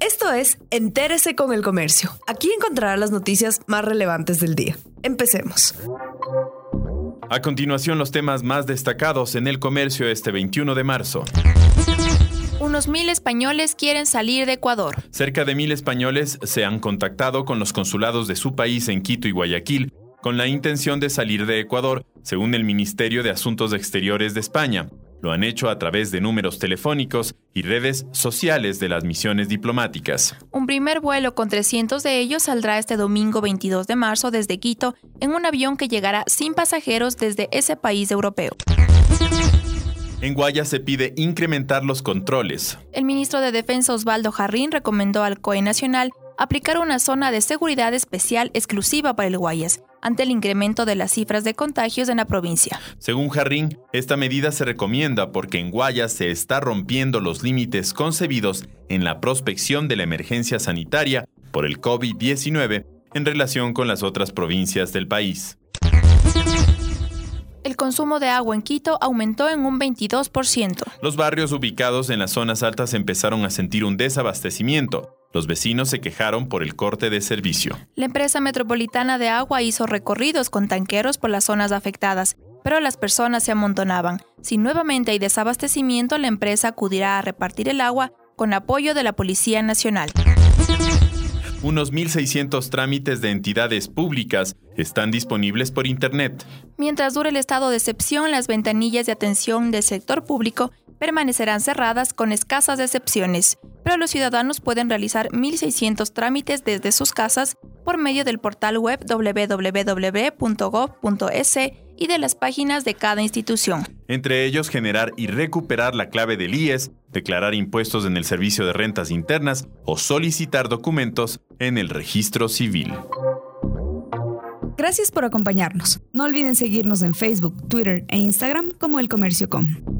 Esto es Entérese con el Comercio. Aquí encontrará las noticias más relevantes del día. Empecemos. A continuación, los temas más destacados en el comercio este 21 de marzo. Unos mil españoles quieren salir de Ecuador. Cerca de mil españoles se han contactado con los consulados de su país en Quito y Guayaquil con la intención de salir de Ecuador, según el Ministerio de Asuntos Exteriores de España. Lo han hecho a través de números telefónicos y redes sociales de las misiones diplomáticas. Un primer vuelo con 300 de ellos saldrá este domingo 22 de marzo desde Quito en un avión que llegará sin pasajeros desde ese país europeo. En Guaya se pide incrementar los controles. El ministro de Defensa Osvaldo Jarrín recomendó al COE Nacional aplicar una zona de seguridad especial exclusiva para el Guayas, ante el incremento de las cifras de contagios en la provincia. Según Jarrín, esta medida se recomienda porque en Guayas se está rompiendo los límites concebidos en la prospección de la emergencia sanitaria por el COVID-19 en relación con las otras provincias del país. El consumo de agua en Quito aumentó en un 22%. Los barrios ubicados en las zonas altas empezaron a sentir un desabastecimiento. Los vecinos se quejaron por el corte de servicio. La empresa metropolitana de agua hizo recorridos con tanqueros por las zonas afectadas, pero las personas se amontonaban. Si nuevamente hay desabastecimiento, la empresa acudirá a repartir el agua con apoyo de la Policía Nacional. Unos 1.600 trámites de entidades públicas están disponibles por Internet. Mientras dure el estado de excepción, las ventanillas de atención del sector público permanecerán cerradas con escasas excepciones, pero los ciudadanos pueden realizar 1.600 trámites desde sus casas por medio del portal web www.gov.es y de las páginas de cada institución. Entre ellos, generar y recuperar la clave del IES, declarar impuestos en el Servicio de Rentas Internas o solicitar documentos en el registro civil. Gracias por acompañarnos. No olviden seguirnos en Facebook, Twitter e Instagram como El Comercio Com.